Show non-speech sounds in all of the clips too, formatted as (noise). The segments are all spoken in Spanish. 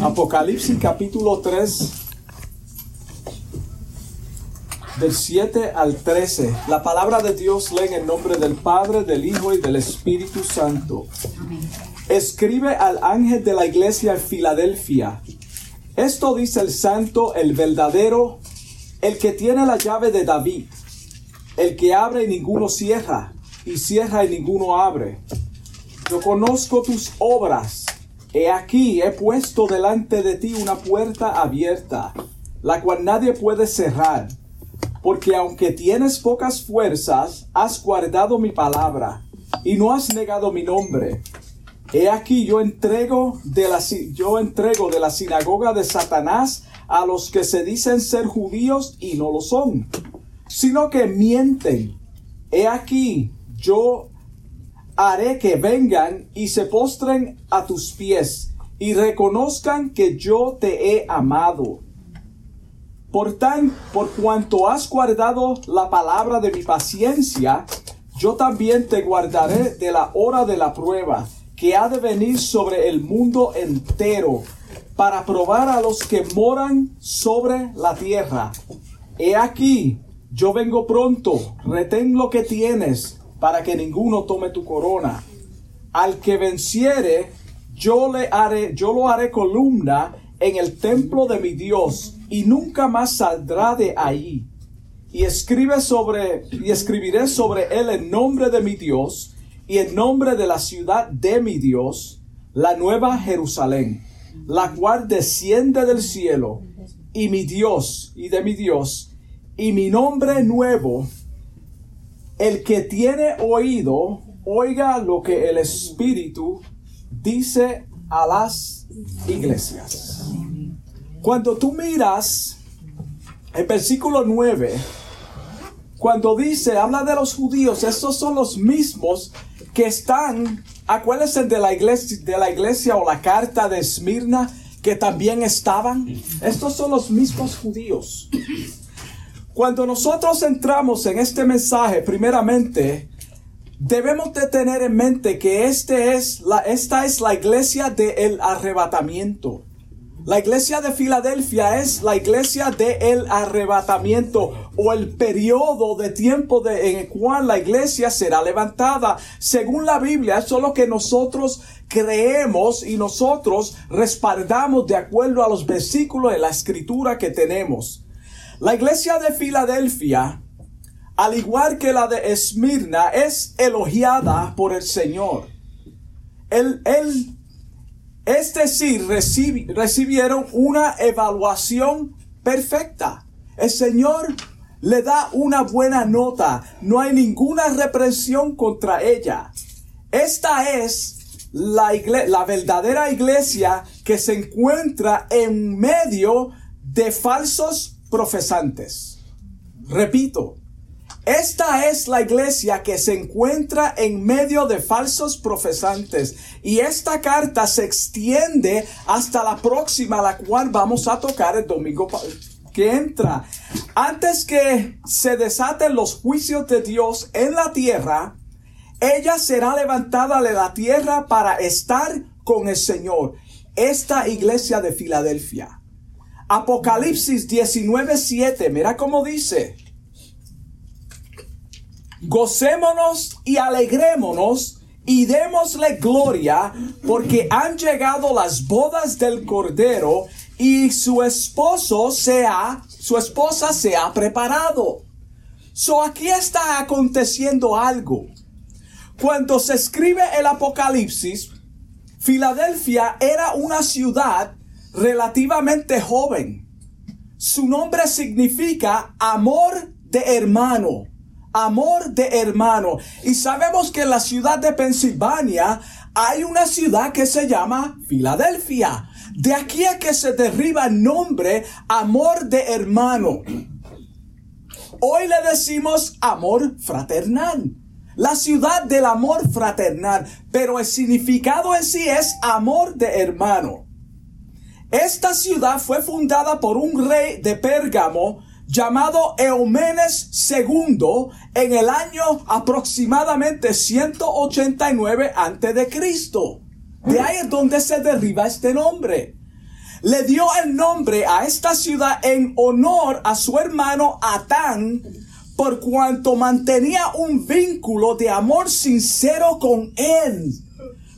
Apocalipsis capítulo 3, del 7 al 13. La palabra de Dios lee en el nombre del Padre, del Hijo y del Espíritu Santo. Escribe al ángel de la iglesia en Filadelfia. Esto dice el santo, el verdadero, el que tiene la llave de David, el que abre y ninguno cierra, y cierra y ninguno abre. Yo conozco tus obras. He aquí, he puesto delante de ti una puerta abierta, la cual nadie puede cerrar porque aunque tienes pocas fuerzas, has guardado mi palabra y no has negado mi nombre. He aquí yo entrego de la, yo entrego de la sinagoga de Satanás a los que se dicen ser judíos y no lo son, sino que mienten. He aquí yo haré que vengan y se postren a tus pies y reconozcan que yo te he amado. Por tan, por cuanto has guardado la palabra de mi paciencia, yo también te guardaré de la hora de la prueba, que ha de venir sobre el mundo entero, para probar a los que moran sobre la tierra. He aquí, yo vengo pronto, retén lo que tienes, para que ninguno tome tu corona. Al que venciere, yo le haré, yo lo haré columna en el templo de mi Dios y nunca más saldrá de ahí. Y escribe sobre y escribiré sobre él el nombre de mi Dios y el nombre de la ciudad de mi Dios, la nueva Jerusalén, la cual desciende del cielo, y mi Dios y de mi Dios, y mi nombre nuevo. El que tiene oído, oiga lo que el Espíritu dice a las iglesias. Cuando tú miras el versículo 9, cuando dice, habla de los judíos, estos son los mismos que están, acuérdense de la iglesia, de la iglesia o la carta de Esmirna, que también estaban. Estos son los mismos judíos. Cuando nosotros entramos en este mensaje, primeramente, debemos de tener en mente que este es la, esta es la iglesia del arrebatamiento. La iglesia de Filadelfia es la iglesia del arrebatamiento o el periodo de tiempo de, en el cual la iglesia será levantada. Según la Biblia, eso es lo que nosotros creemos y nosotros respaldamos de acuerdo a los versículos de la escritura que tenemos. La iglesia de Filadelfia, al igual que la de Esmirna, es elogiada por el Señor. El, es decir, recibieron una evaluación perfecta. El Señor le da una buena nota. No hay ninguna represión contra ella. Esta es la, la verdadera iglesia que se encuentra en medio de falsos profesantes. Repito, esta es la iglesia que se encuentra en medio de falsos profesantes y esta carta se extiende hasta la próxima, la cual vamos a tocar el domingo que entra. Antes que se desaten los juicios de Dios en la tierra, ella será levantada de la tierra para estar con el Señor. Esta iglesia de Filadelfia. Apocalipsis 19:7, mira cómo dice gocémonos y alegrémonos y démosle gloria porque han llegado las bodas del Cordero y su esposo se ha, su esposa se ha preparado. So aquí está aconteciendo algo. Cuando se escribe el Apocalipsis, Filadelfia era una ciudad relativamente joven. Su nombre significa amor de hermano amor de hermano. Y sabemos que en la ciudad de Pensilvania hay una ciudad que se llama Filadelfia. De aquí a que se derriba el nombre amor de hermano. Hoy le decimos amor fraternal. La ciudad del amor fraternal, pero el significado en sí es amor de hermano. Esta ciudad fue fundada por un rey de Pérgamo llamado Eumenes II en el año aproximadamente 189 antes de. De ahí es donde se derriba este nombre. Le dio el nombre a esta ciudad en honor a su hermano Atán, por cuanto mantenía un vínculo de amor sincero con él.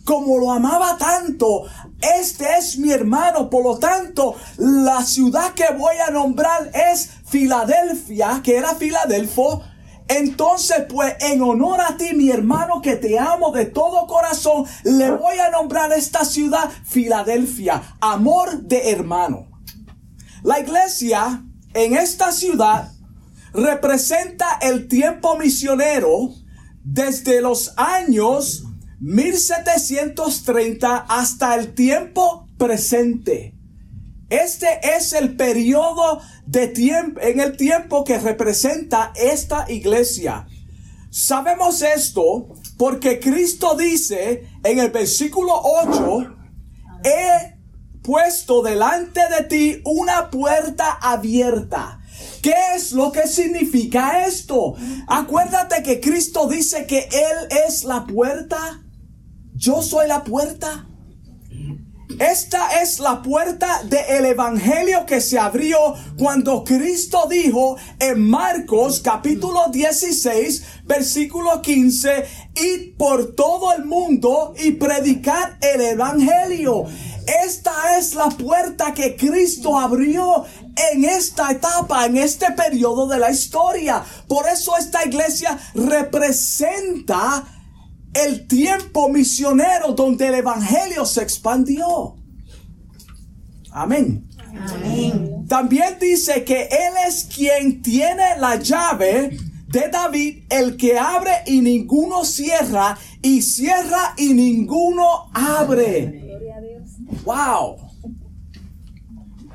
Como lo amaba tanto, este es mi hermano, por lo tanto, la ciudad que voy a nombrar es Filadelfia, que era Filadelfo. Entonces, pues, en honor a ti, mi hermano, que te amo de todo corazón, le voy a nombrar esta ciudad Filadelfia, amor de hermano. La iglesia en esta ciudad representa el tiempo misionero desde los años 1730 hasta el tiempo presente. Este es el periodo de tiempo, en el tiempo que representa esta iglesia. Sabemos esto porque Cristo dice en el versículo 8, he puesto delante de ti una puerta abierta. ¿Qué es lo que significa esto? Acuérdate que Cristo dice que Él es la puerta. Yo soy la puerta. Esta es la puerta del evangelio que se abrió cuando Cristo dijo en Marcos capítulo 16 versículo 15 y por todo el mundo y predicar el evangelio. Esta es la puerta que Cristo abrió en esta etapa, en este periodo de la historia. Por eso esta iglesia representa el tiempo misionero donde el Evangelio se expandió. Amén. También dice que Él es quien tiene la llave de David, el que abre y ninguno cierra, y cierra y ninguno abre. Wow.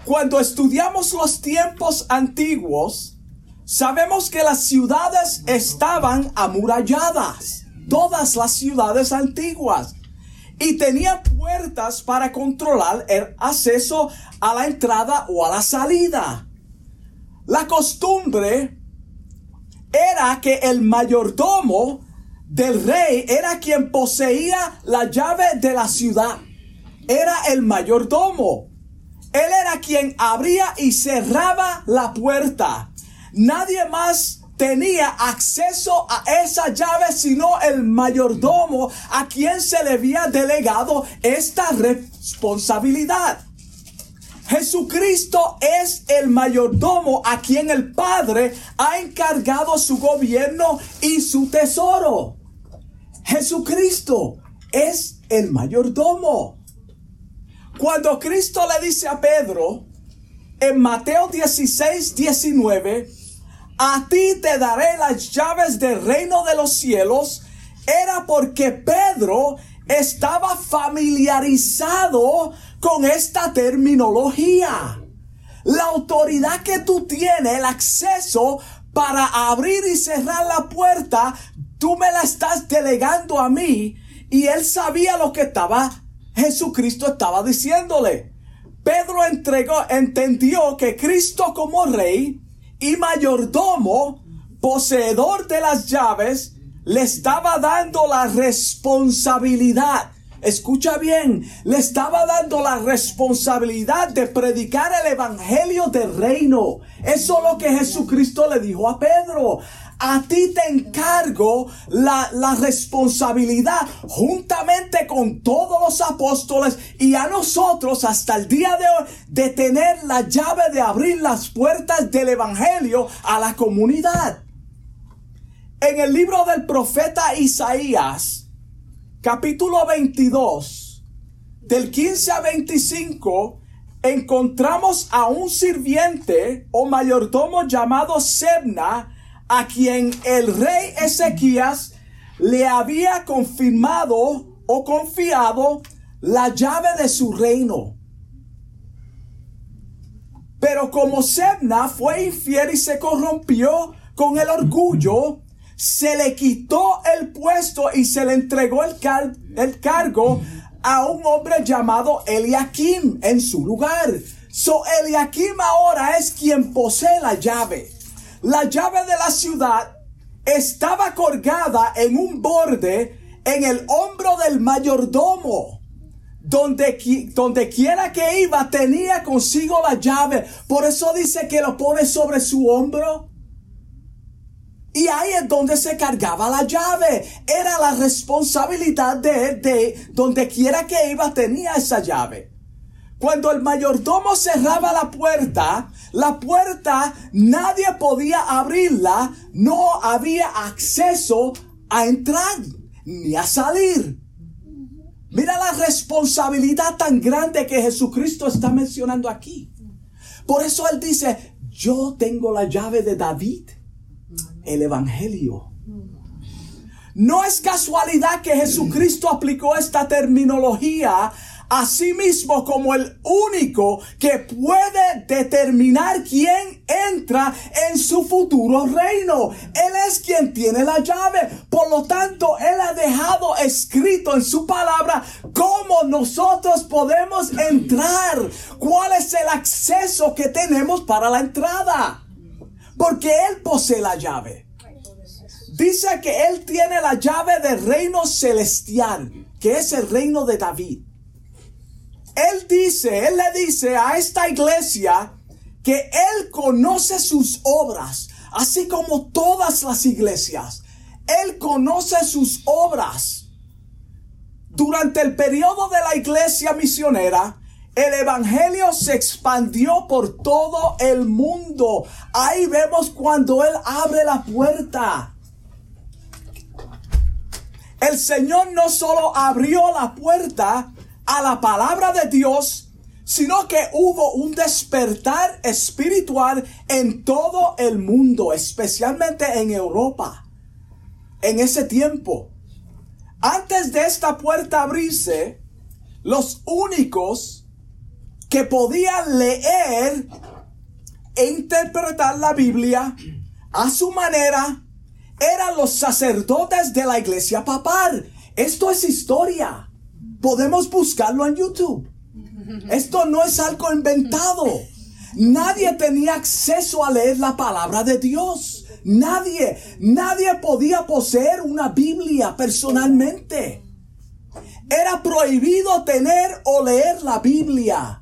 Cuando estudiamos los tiempos antiguos, sabemos que las ciudades estaban amuralladas todas las ciudades antiguas y tenían puertas para controlar el acceso a la entrada o a la salida. La costumbre era que el mayordomo del rey era quien poseía la llave de la ciudad. Era el mayordomo. Él era quien abría y cerraba la puerta. Nadie más tenía acceso a esa llave sino el mayordomo a quien se le había delegado esta responsabilidad. Jesucristo es el mayordomo a quien el Padre ha encargado su gobierno y su tesoro. Jesucristo es el mayordomo. Cuando Cristo le dice a Pedro en Mateo 16, 19, a ti te daré las llaves del reino de los cielos, era porque Pedro estaba familiarizado con esta terminología. La autoridad que tú tienes, el acceso para abrir y cerrar la puerta, tú me la estás delegando a mí. Y él sabía lo que estaba, Jesucristo estaba diciéndole. Pedro entregó, entendió que Cristo como rey y mayordomo, poseedor de las llaves, le estaba dando la responsabilidad. Escucha bien, le estaba dando la responsabilidad de predicar el evangelio del reino. Eso es lo que Jesucristo le dijo a Pedro a ti te encargo la, responsabilidad juntamente con todos los apóstoles y a nosotros hasta el día de hoy de tener la llave de abrir las puertas del Evangelio a la comunidad. En el libro del profeta Isaías, capítulo 22, del 15 a 25, encontramos a un sirviente o mayordomo llamado Sebna, a quien el rey Ezequías le había confirmado o confiado la llave de su reino. Pero como Sebna fue infiel y se corrompió con el orgullo, se le quitó el puesto y se le entregó el, el cargo a un hombre llamado Eliakim en su lugar. So Eliakim ahora es quien posee la llave. La llave de la ciudad estaba colgada en un borde en el hombro del mayordomo. donde, donde quiera que iba tenía consigo la llave. Por eso dice que lo pone sobre su hombro. Y ahí es donde se cargaba la llave. Era la responsabilidad de él, de donde quiera que iba tenía esa llave. Cuando el mayordomo cerraba la puerta, la puerta nadie podía abrirla, no había acceso a entrar ni a salir. Mira la responsabilidad tan grande que Jesucristo está mencionando aquí. Por eso Él dice, yo tengo la llave de David, el Evangelio. No es casualidad que Jesucristo aplicó esta terminología Asimismo como el único que puede determinar quién entra en su futuro reino. Él es quien tiene la llave. Por lo tanto, Él ha dejado escrito en su palabra cómo nosotros podemos entrar. ¿Cuál es el acceso que tenemos para la entrada? Porque Él posee la llave. Dice que Él tiene la llave del reino celestial, que es el reino de David. Él dice, Él le dice a esta iglesia que Él conoce sus obras, así como todas las iglesias. Él conoce sus obras. Durante el periodo de la iglesia misionera, el Evangelio se expandió por todo el mundo. Ahí vemos cuando Él abre la puerta. El Señor no solo abrió la puerta, a la palabra de Dios, sino que hubo un despertar espiritual en todo el mundo, especialmente en Europa, en ese tiempo. Antes de esta puerta abrirse, los únicos que podían leer e interpretar la Biblia a su manera eran los sacerdotes de la iglesia papal. Esto es historia. Podemos buscarlo en YouTube. Esto no es algo inventado. Nadie tenía acceso a leer la palabra de Dios. Nadie, nadie podía poseer una Biblia personalmente. Era prohibido tener o leer la Biblia.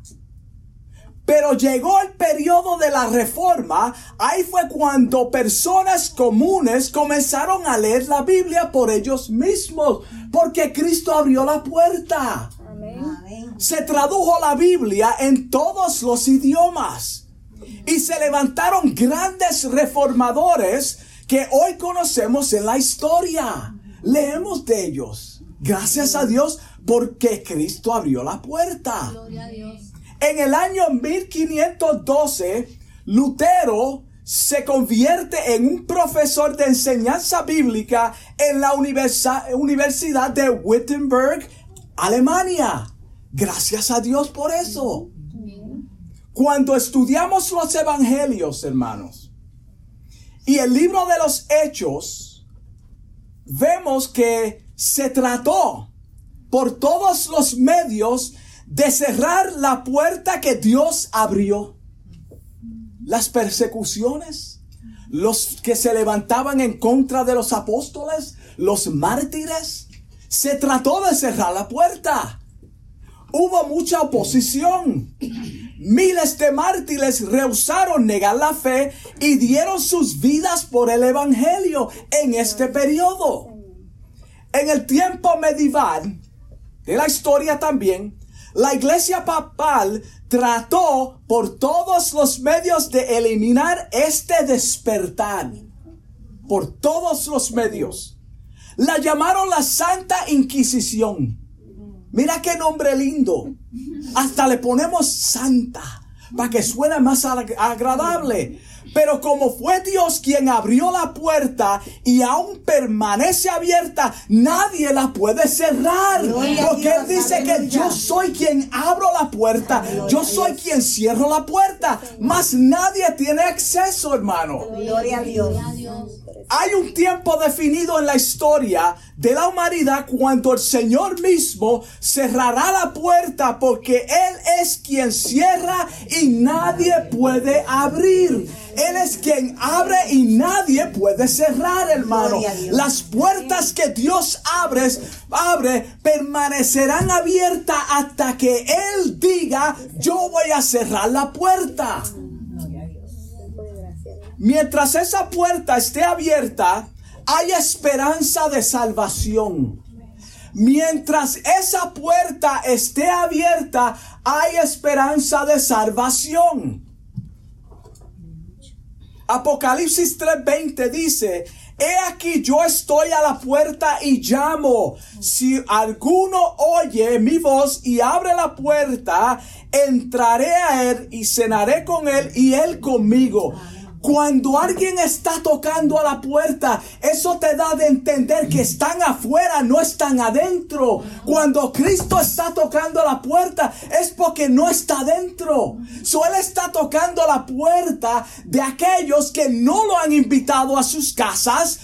Pero llegó el periodo de la reforma, ahí fue cuando personas comunes comenzaron a leer la Biblia por ellos mismos, porque Cristo abrió la puerta. Se tradujo la Biblia en todos los idiomas y se levantaron grandes reformadores que hoy conocemos en la historia. Leemos de ellos. Gracias a Dios porque Cristo abrió la puerta. Gloria a Dios. En el año 1512, Lutero se convierte en un profesor de enseñanza bíblica en la Universidad de Wittenberg, Alemania. Gracias a Dios por eso. Cuando estudiamos los evangelios, hermanos, y el libro de los hechos, vemos que se trató por todos los medios de cerrar la puerta que Dios abrió. Las persecuciones, los que se levantaban en contra de los apóstoles, los mártires, se trató de cerrar la puerta. Hubo mucha oposición. Miles de mártires rehusaron negar la fe y dieron sus vidas por el Evangelio en este periodo. En el tiempo medieval, de la historia también, la iglesia papal trató por todos los medios de eliminar este despertar. Por todos los medios. La llamaron la Santa Inquisición. Mira qué nombre lindo. Hasta le ponemos santa para que suene más agradable. Pero como fue Dios quien abrió la puerta y aún permanece abierta, nadie la puede cerrar. porque Él dice que yo soy quien abro la puerta, yo soy quien cierro la puerta, mas nadie tiene acceso, hermano. Gloria a Dios. Hay un tiempo definido en la historia de la humanidad cuando el Señor mismo cerrará la puerta porque Él es quien cierra y nadie puede abrir. Él es quien abre y nadie puede cerrar, hermano. Las puertas que Dios abre, abre permanecerán abiertas hasta que Él diga, yo voy a cerrar la puerta. Mientras esa puerta esté abierta, hay esperanza de salvación. Mientras esa puerta esté abierta, hay esperanza de salvación. Apocalipsis 3:20 dice, He aquí yo estoy a la puerta y llamo. Si alguno oye mi voz y abre la puerta, entraré a él y cenaré con él y él conmigo. Cuando alguien está tocando a la puerta, eso te da de entender que están afuera, no están adentro. Cuando Cristo está tocando a la puerta, es porque no está adentro. So, él está tocando la puerta de aquellos que no lo han invitado a sus casas,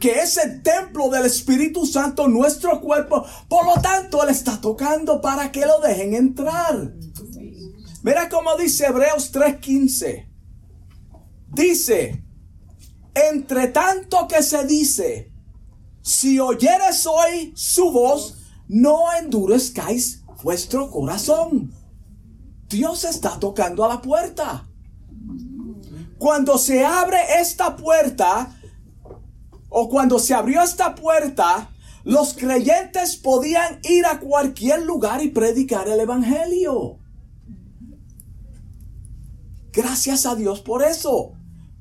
que es el templo del Espíritu Santo, nuestro cuerpo. Por lo tanto, Él está tocando para que lo dejen entrar. Mira cómo dice Hebreos 3:15. Dice, entre tanto que se dice, si oyeres hoy su voz, no endurezcáis vuestro corazón. Dios está tocando a la puerta. Cuando se abre esta puerta, o cuando se abrió esta puerta, los creyentes podían ir a cualquier lugar y predicar el Evangelio. Gracias a Dios por eso.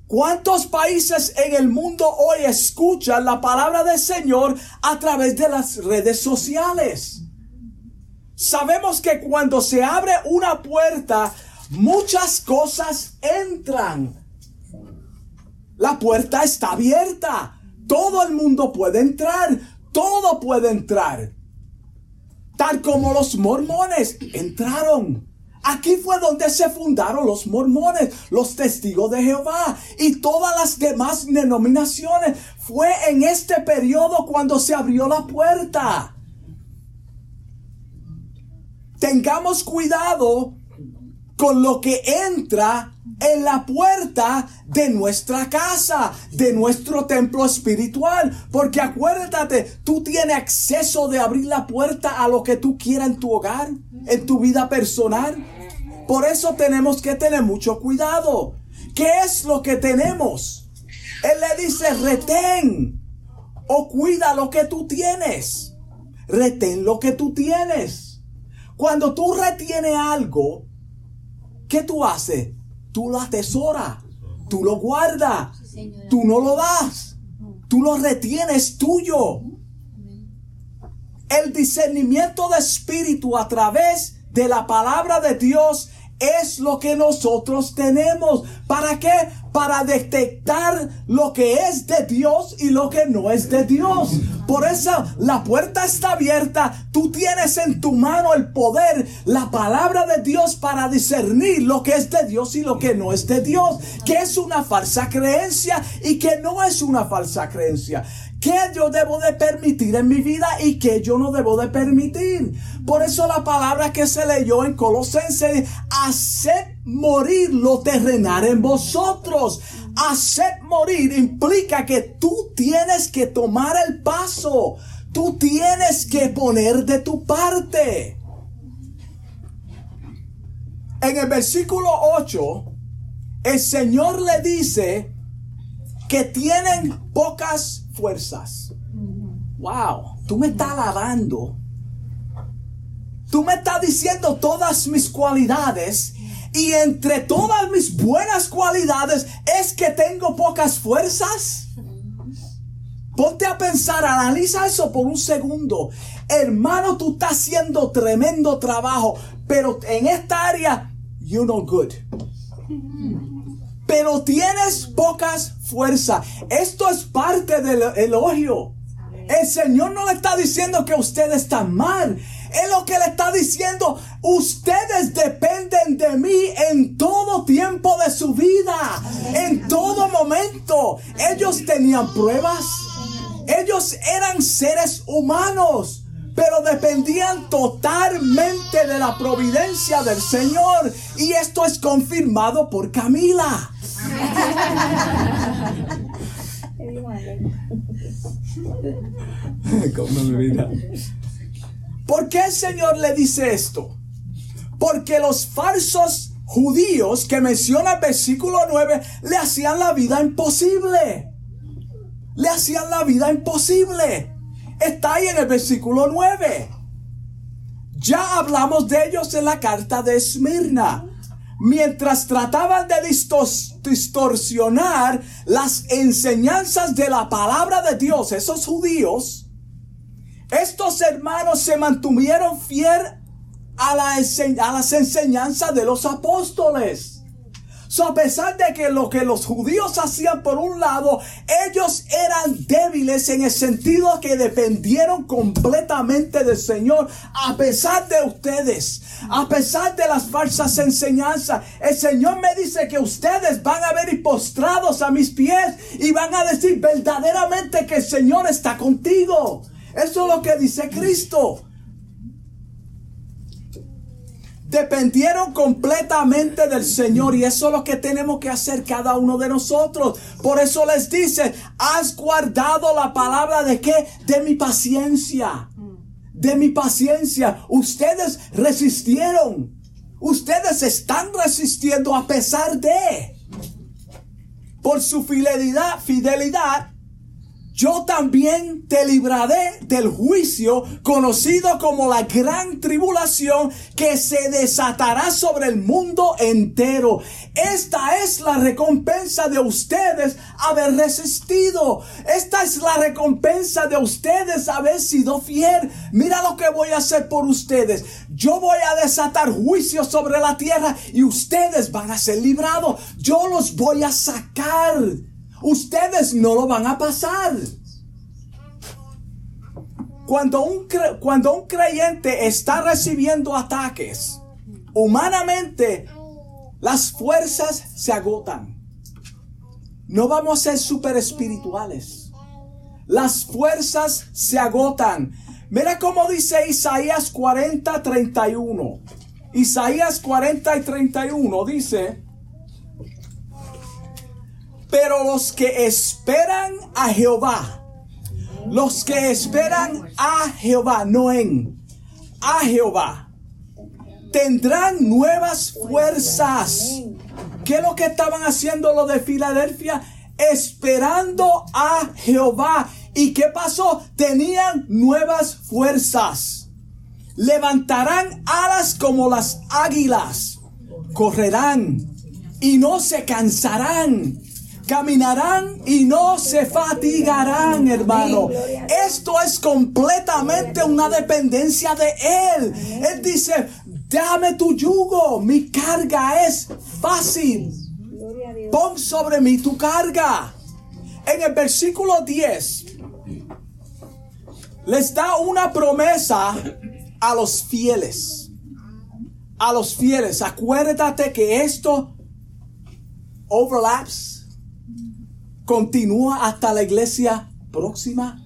¿Cuántos países en el mundo hoy escuchan la palabra del Señor a través de las redes sociales? Sabemos que cuando se abre una puerta, muchas cosas entran. La puerta está abierta. Todo el mundo puede entrar. Todo puede entrar. Tal como los mormones entraron. Aquí fue donde se fundaron los mormones, los testigos de Jehová y todas las demás denominaciones. Fue en este periodo cuando se abrió la puerta. Tengamos cuidado con lo que entra en la puerta de nuestra casa, de nuestro templo espiritual. Porque acuérdate, tú tienes acceso de abrir la puerta a lo que tú quieras en tu hogar, en tu vida personal. Por eso tenemos que tener mucho cuidado. ¿Qué es lo que tenemos? Él le dice, retén o cuida lo que tú tienes. Retén lo que tú tienes. Cuando tú retienes algo, ¿qué tú haces? Tú lo atesoras, tú lo guardas, tú no lo das, tú lo retienes tuyo. El discernimiento de espíritu a través de la palabra de Dios es lo que nosotros tenemos. ¿Para qué? Para detectar lo que es de Dios y lo que no es de Dios. Por eso la puerta está abierta. Tú tienes en tu mano el poder, la palabra de Dios para discernir lo que es de Dios y lo que no es de Dios. Que es una falsa creencia y que no es una falsa creencia qué yo debo de permitir en mi vida y qué yo no debo de permitir. Por eso la palabra que se leyó en Colosenses, haced morir lo terrenal en vosotros. Haced morir implica que tú tienes que tomar el paso. Tú tienes que poner de tu parte. En el versículo 8, el Señor le dice que tienen pocas fuerzas. Wow, tú me estás alabando. Tú me estás diciendo todas mis cualidades y entre todas mis buenas cualidades es que tengo pocas fuerzas. Ponte a pensar, analiza eso por un segundo. Hermano, tú estás haciendo tremendo trabajo, pero en esta área, you know good pero tienes pocas fuerzas. Esto es parte del elogio. El Señor no le está diciendo que usted está mal. Es lo que le está diciendo. Ustedes dependen de mí en todo tiempo de su vida. En todo momento. Ellos tenían pruebas. Ellos eran seres humanos. pero dependían totalmente de la providencia del Señor. Y esto es confirmado por Camila. (laughs) ¿Por qué el Señor le dice esto? Porque los falsos judíos que menciona el versículo 9 le hacían la vida imposible. Le hacían la vida imposible. Está ahí en el versículo 9. Ya hablamos de ellos en la carta de Esmirna. Mientras trataban de distorsionar las enseñanzas de la palabra de Dios, esos judíos, estos hermanos se mantuvieron fiel a, la, a las enseñanzas de los apóstoles a pesar de que lo que los judíos hacían por un lado, ellos eran débiles en el sentido que dependieron completamente del Señor. A pesar de ustedes, a pesar de las falsas enseñanzas, el Señor me dice que ustedes van a ver y postrados a mis pies y van a decir verdaderamente que el Señor está contigo. Eso es lo que dice Cristo dependieron completamente del Señor y eso es lo que tenemos que hacer cada uno de nosotros. Por eso les dice, has guardado la palabra de qué? De mi paciencia. De mi paciencia. Ustedes resistieron. Ustedes están resistiendo a pesar de. Por su fidelidad, fidelidad, yo también te libraré del juicio conocido como la gran tribulación que se desatará sobre el mundo entero. Esta es la recompensa de ustedes haber resistido. Esta es la recompensa de ustedes haber sido fiel. Mira lo que voy a hacer por ustedes. Yo voy a desatar juicio sobre la tierra y ustedes van a ser librados. Yo los voy a sacar Ustedes no lo van a pasar. Cuando un, cuando un creyente está recibiendo ataques, humanamente las fuerzas se agotan. No vamos a ser super espirituales. Las fuerzas se agotan. Mira cómo dice Isaías 40, 31. Isaías 40 y 31 dice, pero los que esperan a Jehová, los que esperan a Jehová, no en, a Jehová, tendrán nuevas fuerzas. ¿Qué es lo que estaban haciendo los de Filadelfia? Esperando a Jehová. ¿Y qué pasó? Tenían nuevas fuerzas. Levantarán alas como las águilas. Correrán y no se cansarán Caminarán y no se fatigarán, hermano. Esto es completamente una dependencia de Él. Él dice, dame tu yugo, mi carga es fácil. Pon sobre mí tu carga. En el versículo 10 les da una promesa a los fieles. A los fieles, acuérdate que esto overlaps continúa hasta la iglesia próxima.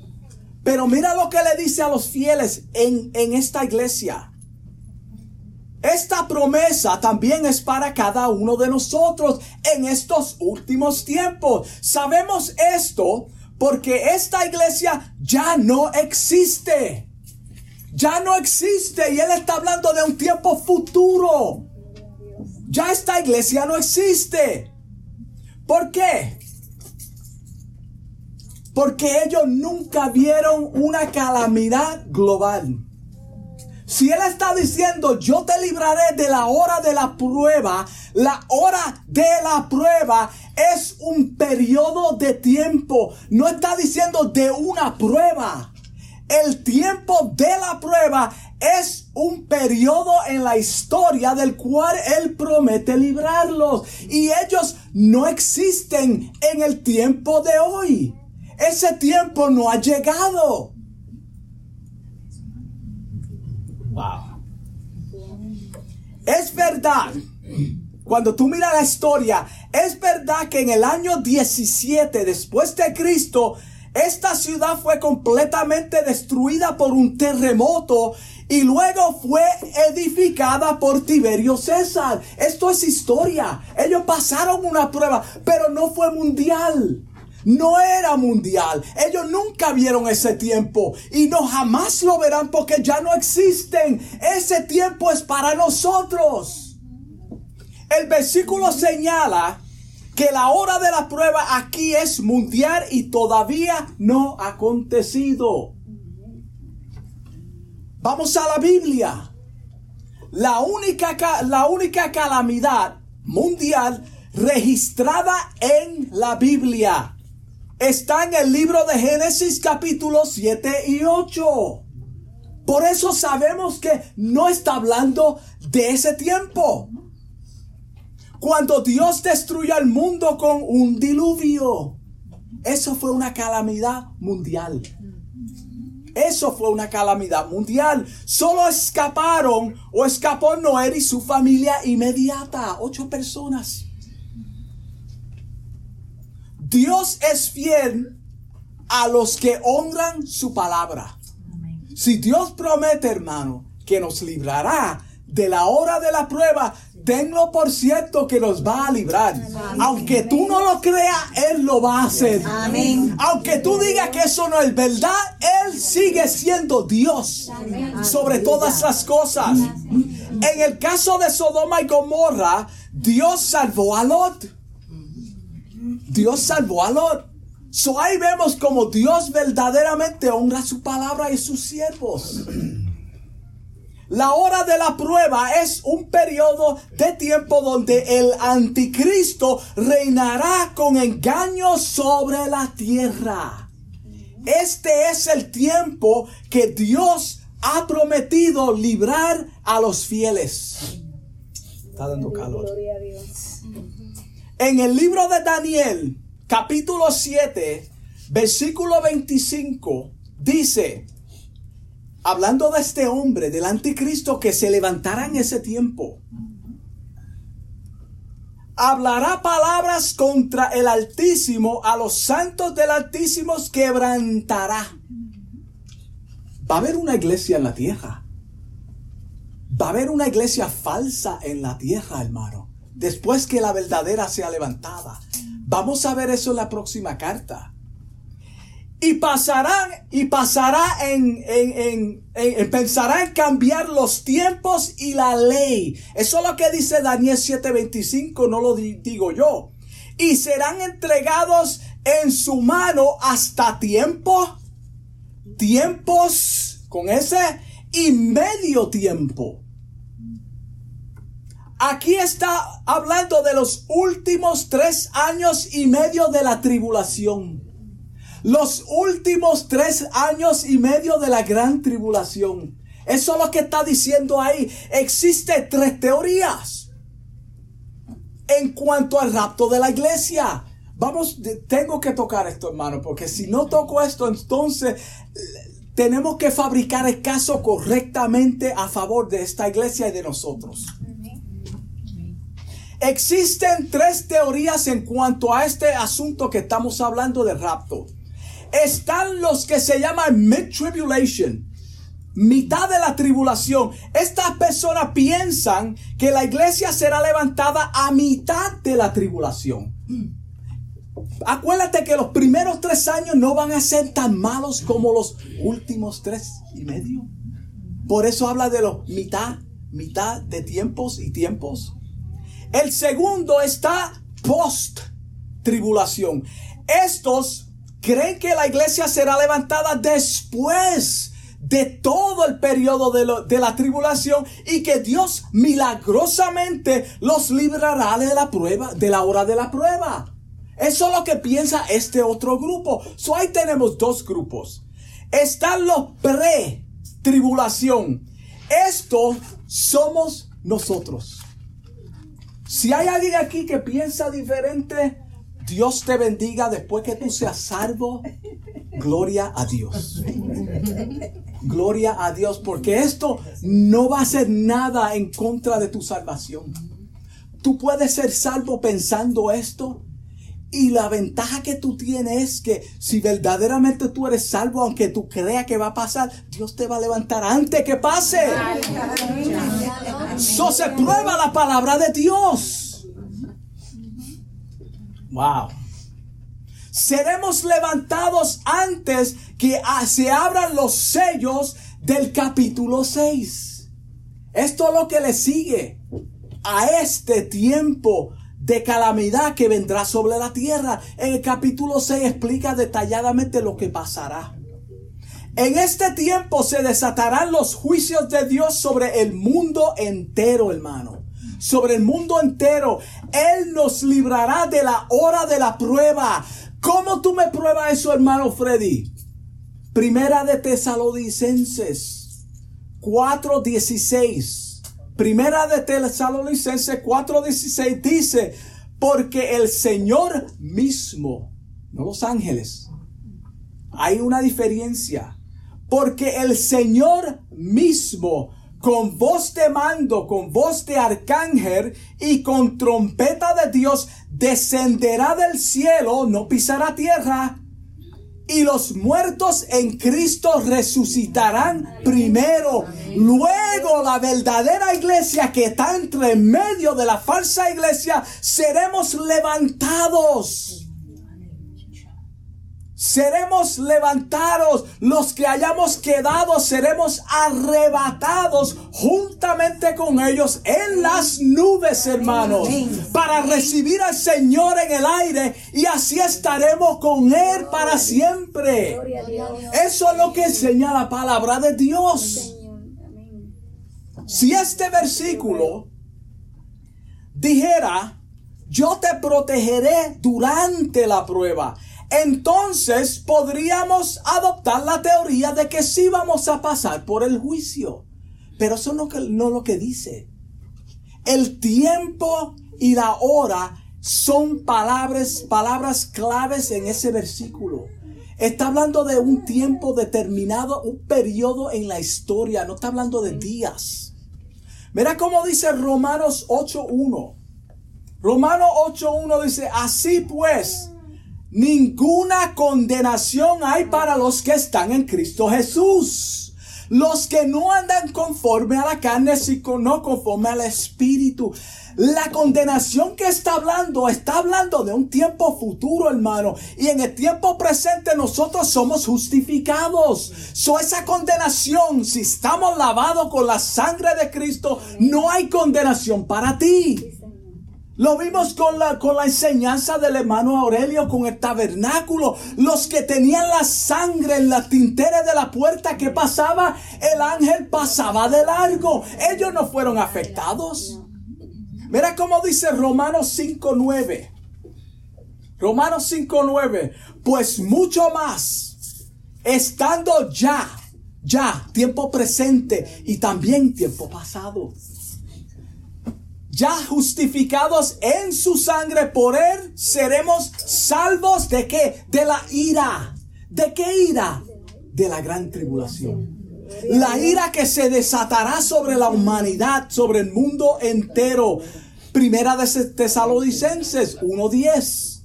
Pero mira lo que le dice a los fieles en, en esta iglesia. Esta promesa también es para cada uno de nosotros en estos últimos tiempos. Sabemos esto porque esta iglesia ya no existe. Ya no existe y él está hablando de un tiempo futuro. Ya esta iglesia no existe. ¿Por qué? Porque ellos nunca vieron una calamidad global. Si Él está diciendo, yo te libraré de la hora de la prueba, la hora de la prueba es un periodo de tiempo. No está diciendo de una prueba. El tiempo de la prueba es un periodo en la historia del cual Él promete librarlos. Y ellos no existen en el tiempo de hoy. Ese tiempo no ha llegado. Wow. Es verdad, cuando tú miras la historia, es verdad que en el año 17 después de Cristo, Esta ciudad fue completamente destruida por un terremoto y luego fue edificada por Tiberio César. Esto es historia. Ellos pasaron una prueba, pero no fue mundial. No era mundial. Ellos nunca vieron ese tiempo y no jamás lo verán porque ya no existen. Ese tiempo es para nosotros. El versículo señala que la hora de la prueba aquí es mundial y todavía no ha acontecido. Vamos a la Biblia. La única, la única calamidad mundial registrada en la Biblia está en el libro de Génesis capítulo 7 y 8. Por eso sabemos que no está hablando de ese tiempo. Cuando Dios destruyó el mundo con un diluvio. Eso fue una calamidad mundial. Eso fue una calamidad mundial. Solo escaparon o escapó Noé y su familia inmediata. Ocho personas. Dios es fiel a los que honran su palabra. Si Dios promete, hermano, que nos librará de la hora de la prueba, tenlo por cierto que nos va a librar. Aunque tú no lo creas, Él lo va a hacer. Aunque tú digas que eso no es verdad, Él sigue siendo Dios sobre todas las cosas. En el caso de Sodoma y Gomorra, Dios salvó a Lot. Dios salvó a Lot. So ahí vemos como Dios verdaderamente honra su palabra y sus siervos. La hora de la prueba es un periodo de tiempo donde el anticristo reinará con engaño sobre la tierra. Este es el tiempo que Dios ha prometido librar a los fieles. Está dando calor. En el libro de Daniel, capítulo 7, versículo 25, dice, hablando de este hombre, del anticristo que se levantará en ese tiempo, hablará palabras contra el Altísimo, a los santos del Altísimo quebrantará. Va a haber una iglesia en la tierra. Va a haber una iglesia falsa en la tierra, hermano. Después que la verdadera sea levantada. Vamos a ver eso en la próxima carta. Y pasarán, y pasará en, en, en, pensará en cambiar los tiempos y la ley. Eso es lo que dice Daniel 7:25, no lo digo yo. Y serán entregados en su mano hasta tiempo, tiempos con ese y medio tiempo. Aquí está hablando de los últimos tres años y medio de la tribulación los últimos tres años y medio de la gran tribulación. Eso es lo que está diciendo ahí. Existe tres teorías en cuanto al rapto de la iglesia. Vamos, tengo que tocar esto, hermano, porque si no toco esto, entonces eh, tenemos que fabricar el caso correctamente a favor de esta iglesia y de nosotros. Existen tres teorías en cuanto a este asunto que estamos hablando de rapto están los que se llaman mid-tribulation, mitad de la tribulación. Estas personas piensan que la iglesia será levantada a mitad de la tribulación. Acuérdate que los primeros tres años no van a ser tan malos como los últimos tres y medio. Por eso habla de los mitad, mitad de tiempos y tiempos. El segundo está post tribulación. Estos creen que la iglesia será levantada después de todo el periodo de, la tribulación y que Dios milagrosamente los librará de la prueba, de la hora de la prueba. Eso es lo que piensa este otro grupo. So ahí tenemos dos grupos. Están los pre-tribulación. Esto somos nosotros. Si hay alguien aquí que piensa diferente, Dios te bendiga después que tú seas salvo. Gloria a Dios. Gloria a Dios, porque esto no va a ser nada en contra de tu salvación. Tú puedes ser salvo pensando esto Y la ventaja que tú tienes es que si verdaderamente tú eres salvo, aunque tú creas que va a pasar, Dios te va a levantar antes que pase. Eso se prueba la palabra de Dios. Wow. Seremos levantados antes que se abran los sellos del capítulo 6. Esto es lo que le sigue a este tiempo de calamidad que vendrá sobre la tierra. En el capítulo 6 explica detalladamente lo que pasará. En este tiempo se desatarán los juicios de Dios sobre el mundo entero, hermano. Sobre el mundo entero. Él nos librará de la hora de la prueba. ¿Cómo tú me pruebas eso, hermano Freddy? Primera de Tesalonicenses 4:16. Primera de Tesalonicenses 4:16 dice, porque el Señor mismo, no los ángeles, hay una diferencia, porque el Señor mismo, con voz de mando, con voz de arcángel y con trompeta de Dios, descenderá del cielo, no pisará tierra, y los muertos en Cristo resucitarán primero. Luego la verdadera iglesia que está entre medio de la falsa iglesia seremos levantados seremos levantados, los que hayamos quedado seremos arrebatados juntamente con ellos en las nubes, hermanos, para recibir al Señor en el aire y así estaremos con Él para siempre. Eso es lo que enseña la palabra de Dios. Si este versículo dijera, yo te protegeré durante la prueba, entonces podríamos adoptar la teoría de que sí vamos a pasar por el juicio. Pero eso no, no lo que dice. El tiempo y la hora son palabras, palabras claves en ese versículo. Está hablando de un tiempo determinado, un periodo en la historia, no está hablando de días. Mira cómo dice Romanos 8.1. Romanos 8.1 dice, así pues, Ninguna condenación hay para los que están en Cristo Jesús. Los que no andan conforme a la carne, sino conforme al Espíritu. La condenación que está hablando, está hablando de un tiempo futuro, hermano. Y en el tiempo presente nosotros somos justificados. So esa condenación, si estamos lavados con la sangre de Cristo, no hay condenación para ti. Lo vimos con la, con la enseñanza del hermano Aurelio, con el tabernáculo. Los que tenían la sangre en la tintera de la puerta que pasaba, el ángel pasaba de largo. Ellos no fueron afectados. Mira cómo dice Romanos 5.9. Romanos 5.9. Pues mucho más, estando ya, ya, tiempo presente y también tiempo pasado ya justificados en su sangre por él, seremos salvos de qué? De la ira. ¿De qué ira? De la gran tribulación. La ira que se desatará sobre la humanidad, sobre el mundo entero. Primera de Tesalonicenses 1.10.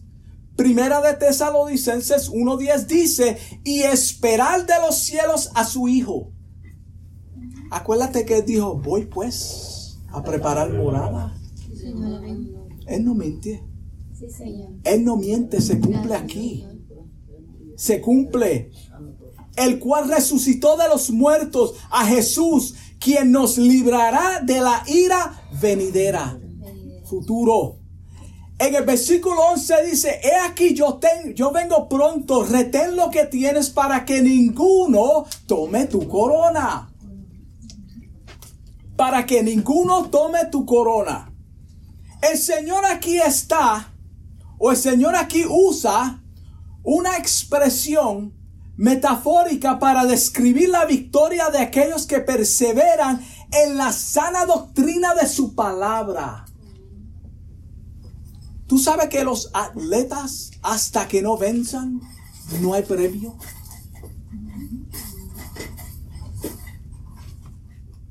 Primera de Tesalonicenses 1.10 dice, y esperar de los cielos a su Hijo. Acuérdate que dijo, voy pues a preparar morada. Él no miente. Él no miente, se cumple aquí. Se cumple. El cual resucitó de los muertos a Jesús, quien nos librará de la ira venidera. Futuro. En el versículo 11 dice, he aquí yo, ten, yo vengo pronto, retén lo que tienes para que ninguno tome tu corona para que ninguno tome tu corona. El Señor aquí está, o el Señor aquí usa una expresión metafórica para describir la victoria de aquellos que perseveran en la sana doctrina de su palabra. ¿Tú sabes que los atletas, hasta que no venzan, no hay premio?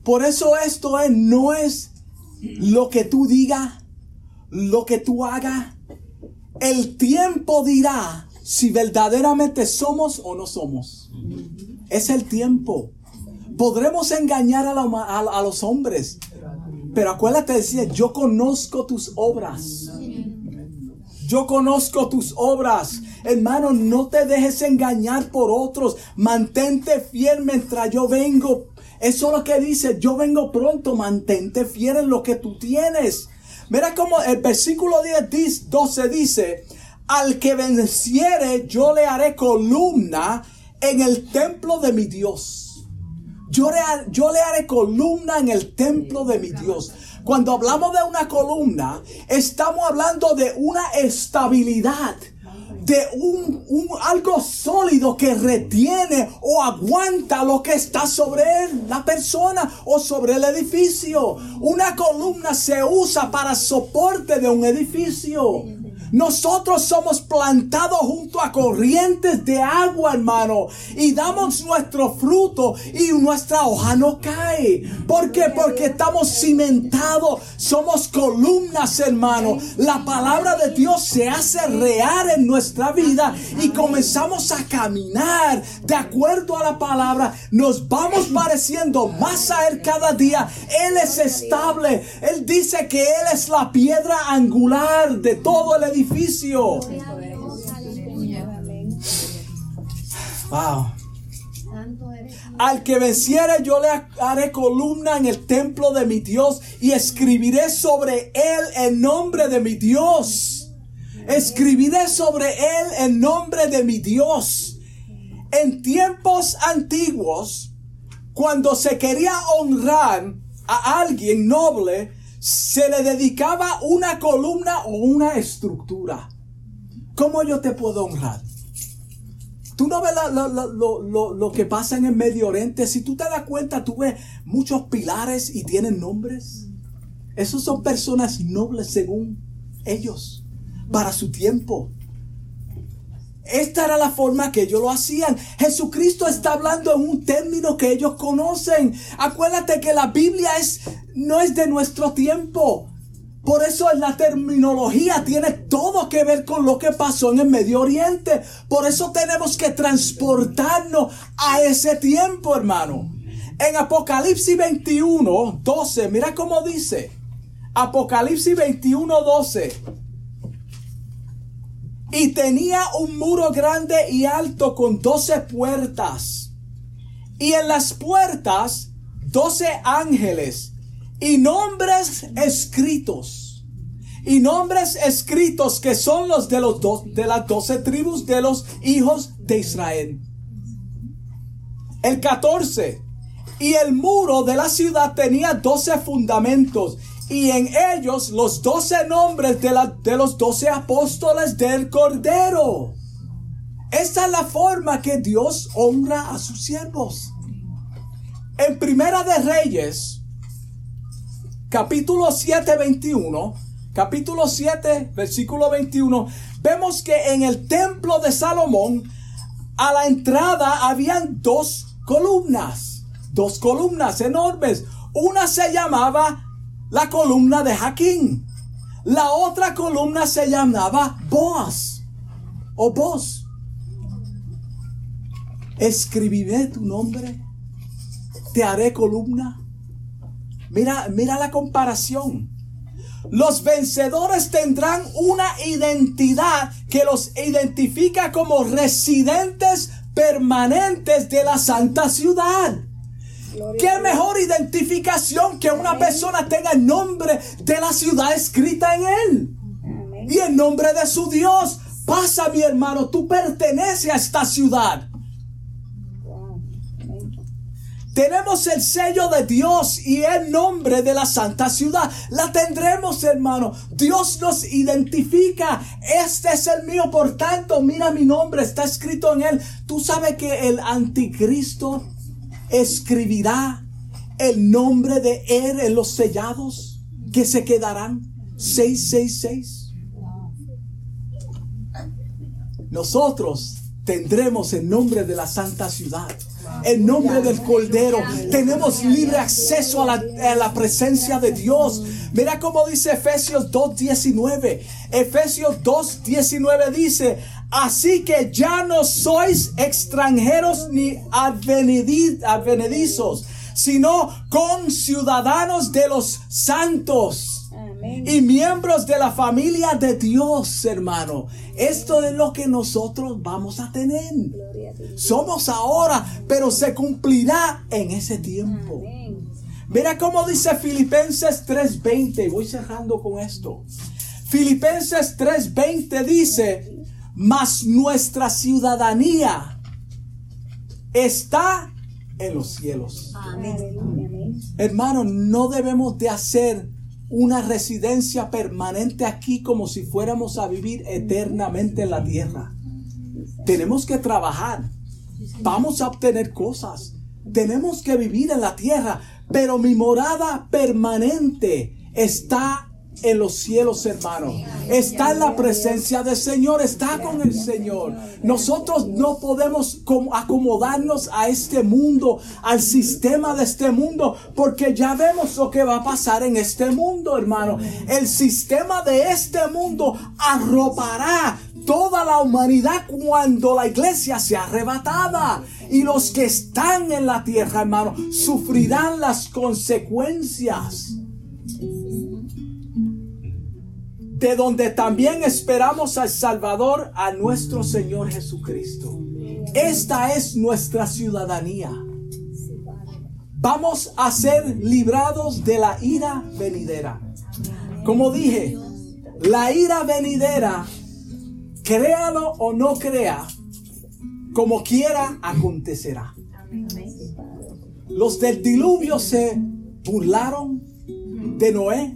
Por eso esto es, no es lo que tú digas, lo que tú hagas. El tiempo dirá si verdaderamente somos o no somos. Es el tiempo. Podremos engañar a, a los hombres. Pero acuérdate, decía, yo conozco tus obras. Yo conozco tus obras. Hermano, no te dejes engañar por otros. Mantente fiel mientras yo vengo. Eso es lo que dice, yo vengo pronto, mantente fiel en lo que tú tienes. Mira cómo el versículo 10, 12 dice, al que venciere yo le haré columna en el templo de mi Dios. Yo le haré columna en el templo de mi Dios. Cuando hablamos de una columna, estamos hablando de una estabilidad de un, algo sólido que retiene o aguanta lo que está sobre la persona o sobre el edificio. Una columna se usa para soporte de un edificio. Nosotros somos plantados junto a corrientes de agua, hermano, y damos nuestro fruto y nuestra hoja no cae. ¿Por qué? Porque estamos cimentados, somos columnas, hermano. La palabra de Dios se hace real en nuestra vida y comenzamos a caminar de acuerdo a la palabra. Nos vamos pareciendo más a Él cada día. Él es estable. Él dice que Él es la piedra angular de todo el edificio. Al que venciere yo le haré columna en el templo de mi Dios y escribiré sobre él el nombre de mi Dios. Escribiré sobre él el nombre de mi Dios. En tiempos antiguos, cuando se quería honrar a alguien noble, se le dedicaba una columna o una estructura. ¿Cómo yo te puedo honrar? Tú no ves lo, que pasa en el Medio Oriente. Si tú te das cuenta, tú ves muchos pilares y tienen nombres. Esos son personas nobles según ellos, para su tiempo. Esta era la forma que ellos lo hacían. Jesucristo está hablando en un término que ellos conocen. Acuérdate que la Biblia es, no es de nuestro tiempo. Por eso la terminología tiene todo que ver con lo que pasó en el Medio Oriente. Por eso tenemos que transportarnos a ese tiempo, hermano. En Apocalipsis 21, 12, mira cómo dice. Apocalipsis 21, 12 y tenía un muro grande y alto con doce puertas. Y en las puertas doce ángeles y nombres escritos. Y nombres escritos que son los de, los de las doce tribus de los hijos de Israel. El 14. Y el muro de la ciudad tenía doce fundamentos y en ellos los doce nombres de, la, de los doce apóstoles del Cordero. Esa es la forma que Dios honra a sus siervos. En Primera de Reyes, capítulo 7, 21, capítulo 7, versículo 21, vemos que en el templo de Salomón, a la entrada habían dos columnas, dos columnas enormes. Una se llamaba la columna de Jaquín. La otra columna se llamaba Boaz o Boz. Escribiré tu nombre, te haré columna. Mira, mira la comparación. Los vencedores tendrán una identidad que los identifica como residentes permanentes de la santa ciudad. ¿Qué mejor identificación que una persona tenga el nombre de la ciudad escrita en él? Y el nombre de su Dios. Pasa, mi hermano, tú perteneces a esta ciudad. Tenemos el sello de Dios y el nombre de la santa ciudad. La tendremos, hermano. Dios nos identifica. Este es el mío, por tanto, mira mi nombre, está escrito en él. Tú sabes que el anticristo escribirá el nombre de Él en los sellados que se quedarán 666. Nosotros tendremos el nombre de la santa ciudad. En nombre del Cordero. Tenemos libre acceso a la, a la presencia de Dios. Mira cómo dice Efesios 2.19. Efesios 2.19 dice, así que ya no sois extranjeros ni advenedizos, sino con ciudadanos de los santos y miembros de la familia de Dios, hermano. Esto es lo que nosotros vamos a tener. Somos ahora, pero se cumplirá en ese tiempo. Mira cómo dice Filipenses 3:20. Voy cerrando con esto. Filipenses 3:20 dice, mas nuestra ciudadanía está en los cielos. Hermano, no debemos de hacer una residencia permanente aquí como si fuéramos a vivir eternamente en la tierra. Tenemos que trabajar. Vamos a obtener cosas. Tenemos que vivir en la tierra. Pero mi morada permanente está en los cielos, hermano. Está en la presencia del Señor, está con el Señor. Nosotros no podemos acomodarnos a este mundo, al sistema de este mundo, porque ya vemos lo que va a pasar en este mundo, hermano. El sistema de este mundo arropará toda la humanidad cuando la iglesia sea arrebatada. Y los que están en la tierra, hermano, sufrirán las consecuencias de donde también esperamos al Salvador, a nuestro Señor Jesucristo. Esta es nuestra ciudadanía. Vamos a ser librados de la ira venidera. Como dije, la ira venidera, créalo o no crea, como quiera acontecerá. Los del diluvio se burlaron de Noé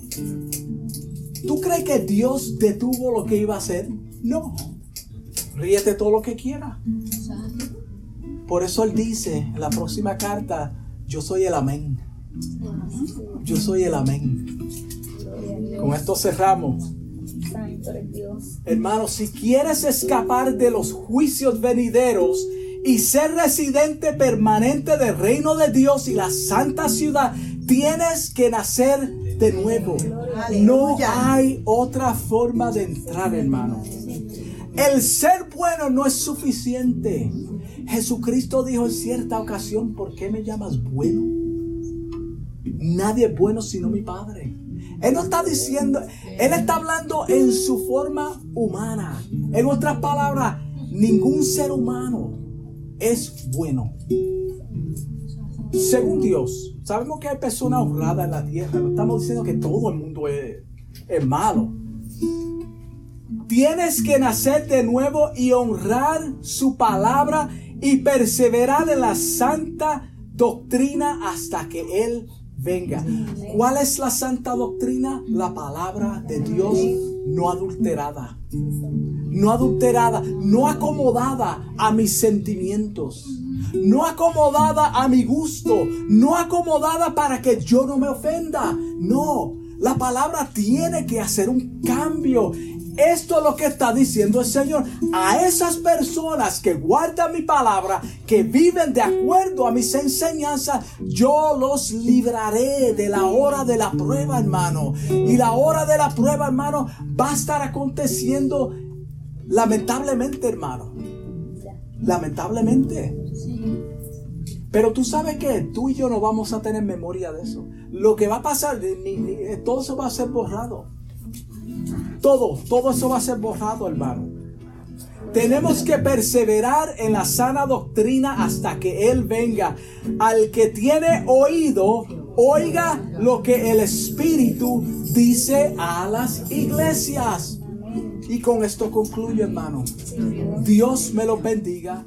¿Tú crees que Dios detuvo lo que iba a hacer? No. Ríete todo lo que quiera. Por eso Él dice en la próxima carta, yo soy el amén. Yo soy el amén. Con esto cerramos. Hermano, si quieres escapar de los juicios venideros y ser residente permanente del reino de Dios y la santa ciudad, tienes que nacer de nuevo. No hay otra forma de entrar, hermano. El ser bueno no es suficiente. Jesucristo dijo en cierta ocasión, ¿por qué me llamas bueno? Nadie es bueno sino mi Padre. Él no está diciendo, Él está hablando en su forma humana. En otras palabras, ningún ser humano es bueno. Según Dios, sabemos que hay personas honradas en la tierra. No estamos diciendo que todo el mundo es, malo. Tienes que nacer de nuevo y honrar su palabra y perseverar en la santa doctrina hasta que Él venga. ¿Cuál es la santa doctrina? La palabra de Dios no adulterada. No adulterada, no acomodada a mis sentimientos no acomodada a mi gusto, no acomodada para que yo no me ofenda. No, la palabra tiene que hacer un cambio. Esto es lo que está diciendo el Señor. A esas personas que guardan mi palabra, que viven de acuerdo a mis enseñanzas, yo los libraré de la hora de la prueba, hermano. Y la hora de la prueba, hermano, va a estar aconteciendo lamentablemente, hermano. Lamentablemente. Pero tú sabes que tú y yo no vamos a tener memoria de eso. Lo que va a pasar, eh, todo eso va a ser borrado. Todo, todo eso va a ser borrado, hermano. Tenemos que perseverar en la sana doctrina hasta que Él venga. Al que tiene oído, oiga lo que el Espíritu dice a las iglesias. Y con esto concluyo, hermano. Dios me lo bendiga.